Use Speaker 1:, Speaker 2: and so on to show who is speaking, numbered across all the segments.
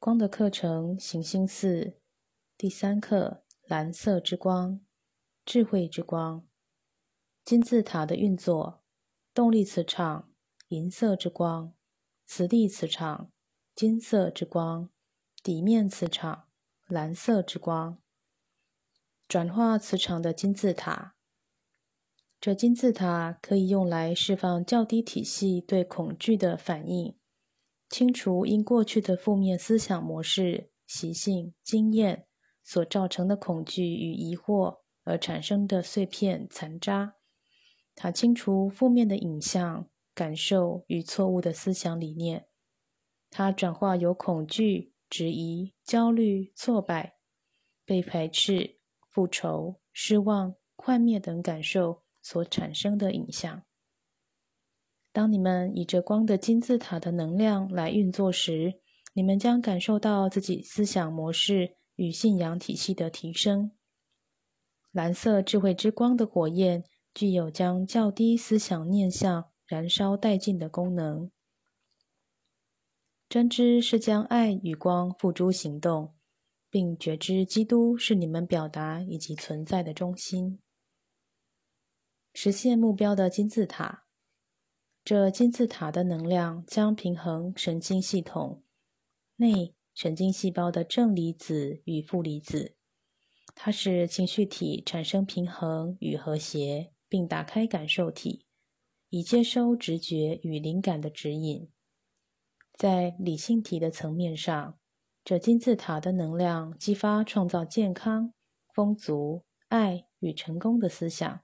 Speaker 1: 光的课程，行星四第三课：蓝色之光，智慧之光。金字塔的运作，动力磁场，银色之光；磁力磁场，金色之光；底面磁场，蓝色之光。转化磁场的金字塔，这金字塔可以用来释放较低体系对恐惧的反应。清除因过去的负面思想模式、习性、经验所造成的恐惧与疑惑而产生的碎片残渣。它清除负面的影像、感受与错误的思想理念。它转化由恐惧、质疑、焦虑、挫败、被排斥、复仇、失望、幻灭等感受所产生的影像。当你们以这光的金字塔的能量来运作时，你们将感受到自己思想模式与信仰体系的提升。蓝色智慧之光的火焰具有将较低思想念想燃烧殆尽的功能。真知是将爱与光付诸行动，并觉知基督是你们表达以及存在的中心。实现目标的金字塔。这金字塔的能量将平衡神经系统内神经细胞的正离子与负离子，它使情绪体产生平衡与和谐，并打开感受体，以接收直觉与灵感的指引。在理性体的层面上，这金字塔的能量激发创造健康、丰足、爱与成功的思想。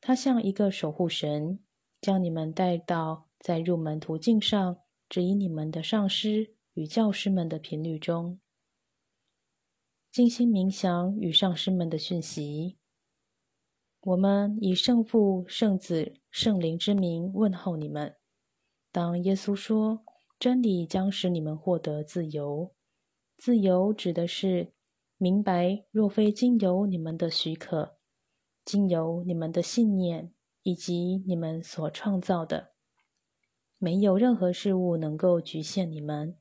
Speaker 1: 它像一个守护神。将你们带到在入门途径上指引你们的上师与教师们的频率中，静心冥想与上师们的讯息。我们以圣父、圣子、圣灵之名问候你们。当耶稣说真理将使你们获得自由，自由指的是明白，若非经由你们的许可，经由你们的信念。以及你们所创造的，没有任何事物能够局限你们，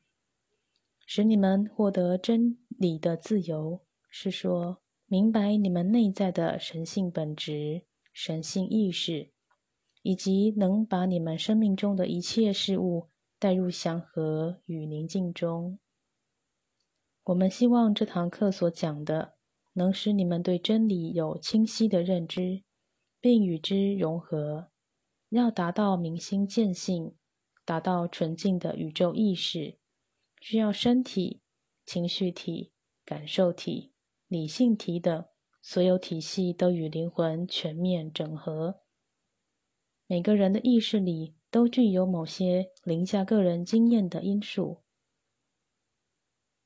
Speaker 1: 使你们获得真理的自由。是说，明白你们内在的神性本质、神性意识，以及能把你们生命中的一切事物带入祥和与宁静中。我们希望这堂课所讲的，能使你们对真理有清晰的认知。并与之融合，要达到明心见性，达到纯净的宇宙意识，需要身体、情绪体、感受体、理性体等所有体系都与灵魂全面整合。每个人的意识里都具有某些凌驾个人经验的因素。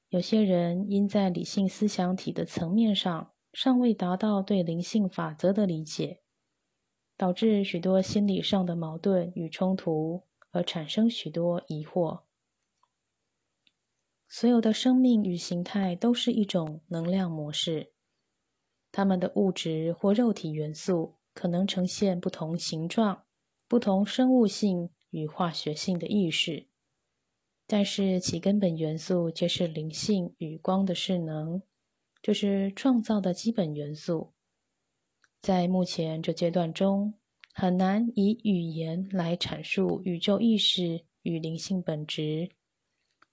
Speaker 1: 有些人因在理性思想体的层面上尚未达到对灵性法则的理解。导致许多心理上的矛盾与冲突，而产生许多疑惑。所有的生命与形态都是一种能量模式，它们的物质或肉体元素可能呈现不同形状、不同生物性与化学性的意识，但是其根本元素却是灵性与光的势能，这是创造的基本元素。在目前这阶段中，很难以语言来阐述宇宙意识与灵性本质、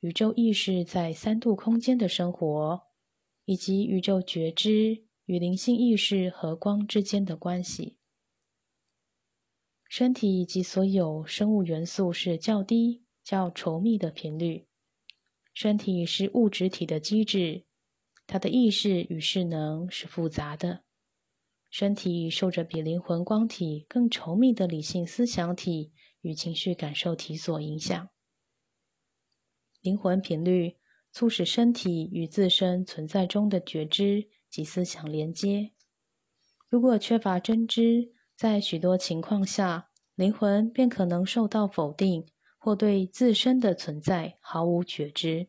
Speaker 1: 宇宙意识在三度空间的生活，以及宇宙觉知与灵性意识和光之间的关系。身体以及所有生物元素是较低、较稠密的频率。身体是物质体的机制，它的意识与势能是复杂的。身体受着比灵魂光体更稠密的理性思想体与情绪感受体所影响。灵魂频率促使身体与自身存在中的觉知及思想连接。如果缺乏真知，在许多情况下，灵魂便可能受到否定，或对自身的存在毫无觉知。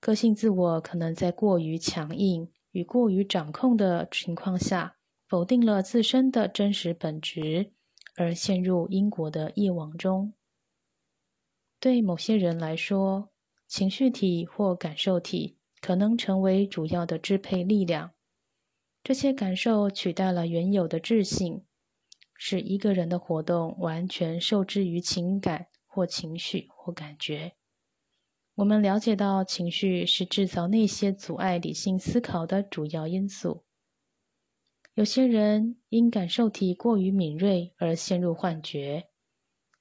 Speaker 1: 个性自我可能在过于强硬。与过于掌控的情况下，否定了自身的真实本质，而陷入因果的业网中。对某些人来说，情绪体或感受体可能成为主要的支配力量。这些感受取代了原有的智性，使一个人的活动完全受制于情感或情绪或感觉。我们了解到，情绪是制造那些阻碍理性思考的主要因素。有些人因感受体过于敏锐而陷入幻觉。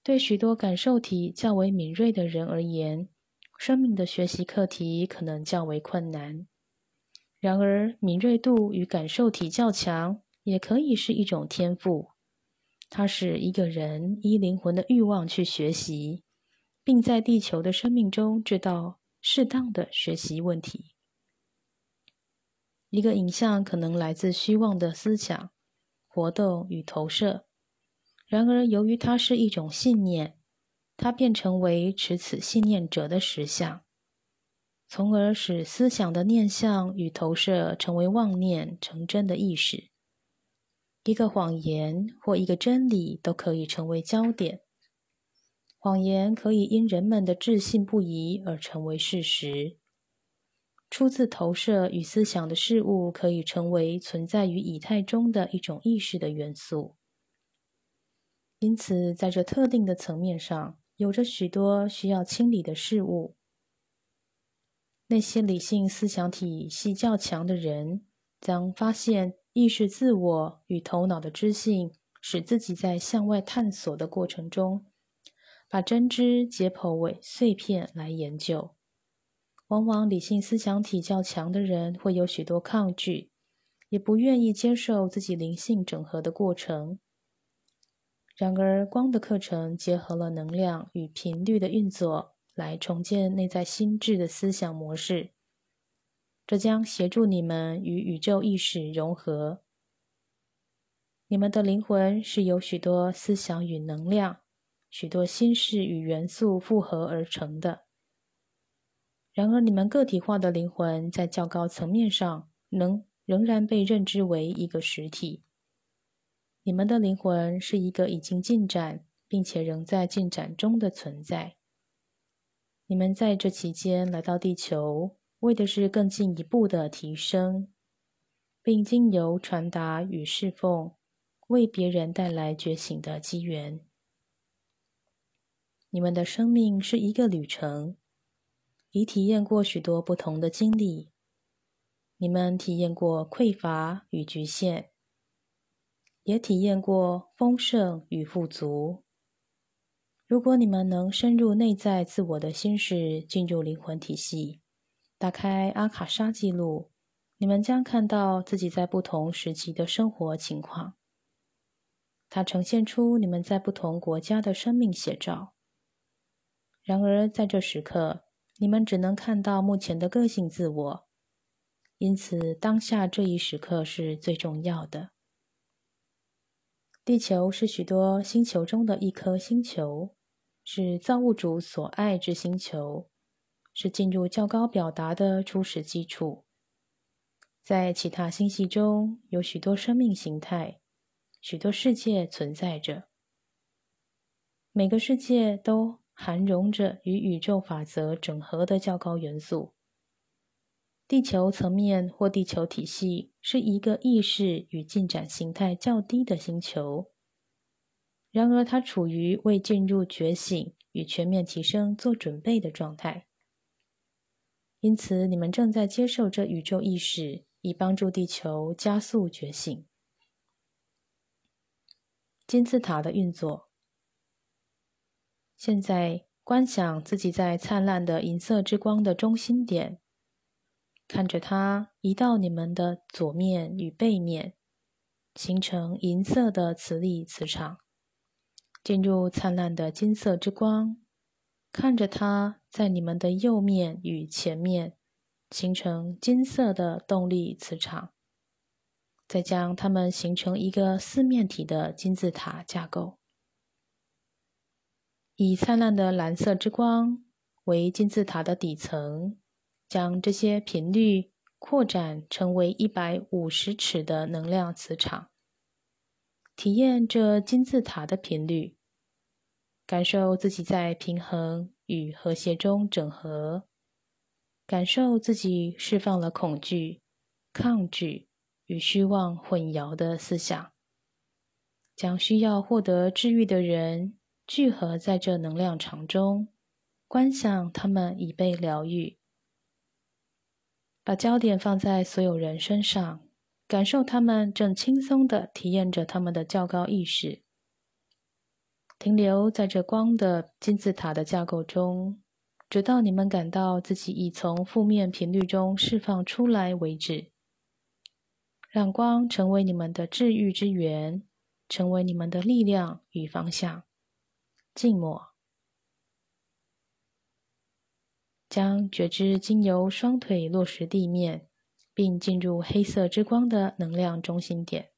Speaker 1: 对许多感受体较为敏锐的人而言，生命的学习课题可能较为困难。然而，敏锐度与感受体较强也可以是一种天赋。它使一个人依灵魂的欲望去学习，并在地球的生命中知道适当的学习问题。一个影像可能来自虚妄的思想、活动与投射，然而由于它是一种信念，它便成为持此信念者的实相。从而使思想的念想与投射成为妄念成真的意识。一个谎言或一个真理都可以成为焦点。谎言可以因人们的置信不疑而成为事实。出自投射与思想的事物可以成为存在于以太中的一种意识的元素。因此，在这特定的层面上，有着许多需要清理的事物。那些理性思想体系较强的人，将发现意识自我与头脑的知性，使自己在向外探索的过程中，把真知解剖为碎片来研究。往往理性思想体较强的人会有许多抗拒，也不愿意接受自己灵性整合的过程。然而，光的课程结合了能量与频率的运作。来重建内在心智的思想模式，这将协助你们与宇宙意识融合。你们的灵魂是由许多思想与能量、许多心事与元素复合而成的。然而，你们个体化的灵魂在较高层面上能仍然被认知为一个实体。你们的灵魂是一个已经进展并且仍在进展中的存在。你们在这期间来到地球，为的是更进一步的提升，并经由传达与侍奉，为别人带来觉醒的机缘。你们的生命是一个旅程，已体验过许多不同的经历。你们体验过匮乏与局限，也体验过丰盛与富足。如果你们能深入内在自我的心事，进入灵魂体系，打开阿卡莎记录，你们将看到自己在不同时期的生活情况。它呈现出你们在不同国家的生命写照。然而，在这时刻，你们只能看到目前的个性自我，因此当下这一时刻是最重要的。地球是许多星球中的一颗星球。是造物主所爱之星球，是进入较高表达的初始基础。在其他星系中有许多生命形态，许多世界存在着。每个世界都含容着与宇宙法则整合的较高元素。地球层面或地球体系是一个意识与进展形态较低的星球。然而，它处于为进入觉醒与全面提升做准备的状态。因此，你们正在接受这宇宙意识，以帮助地球加速觉醒。金字塔的运作。现在，观想自己在灿烂的银色之光的中心点，看着它移到你们的左面与背面，形成银色的磁力磁场。进入灿烂的金色之光，看着它在你们的右面与前面形成金色的动力磁场，再将它们形成一个四面体的金字塔架构。以灿烂的蓝色之光为金字塔的底层，将这些频率扩展成为一百五十尺的能量磁场。体验这金字塔的频率，感受自己在平衡与和谐中整合，感受自己释放了恐惧、抗拒与虚妄混淆的思想，将需要获得治愈的人聚合在这能量场中，观想他们已被疗愈。把焦点放在所有人身上，感受他们正轻松的体验着他们的较高意识，停留在这光的金字塔的架构中。直到你们感到自己已从负面频率中释放出来为止，让光成为你们的治愈之源，成为你们的力量与方向。静默，将觉知经由双腿落实地面，并进入黑色之光的能量中心点。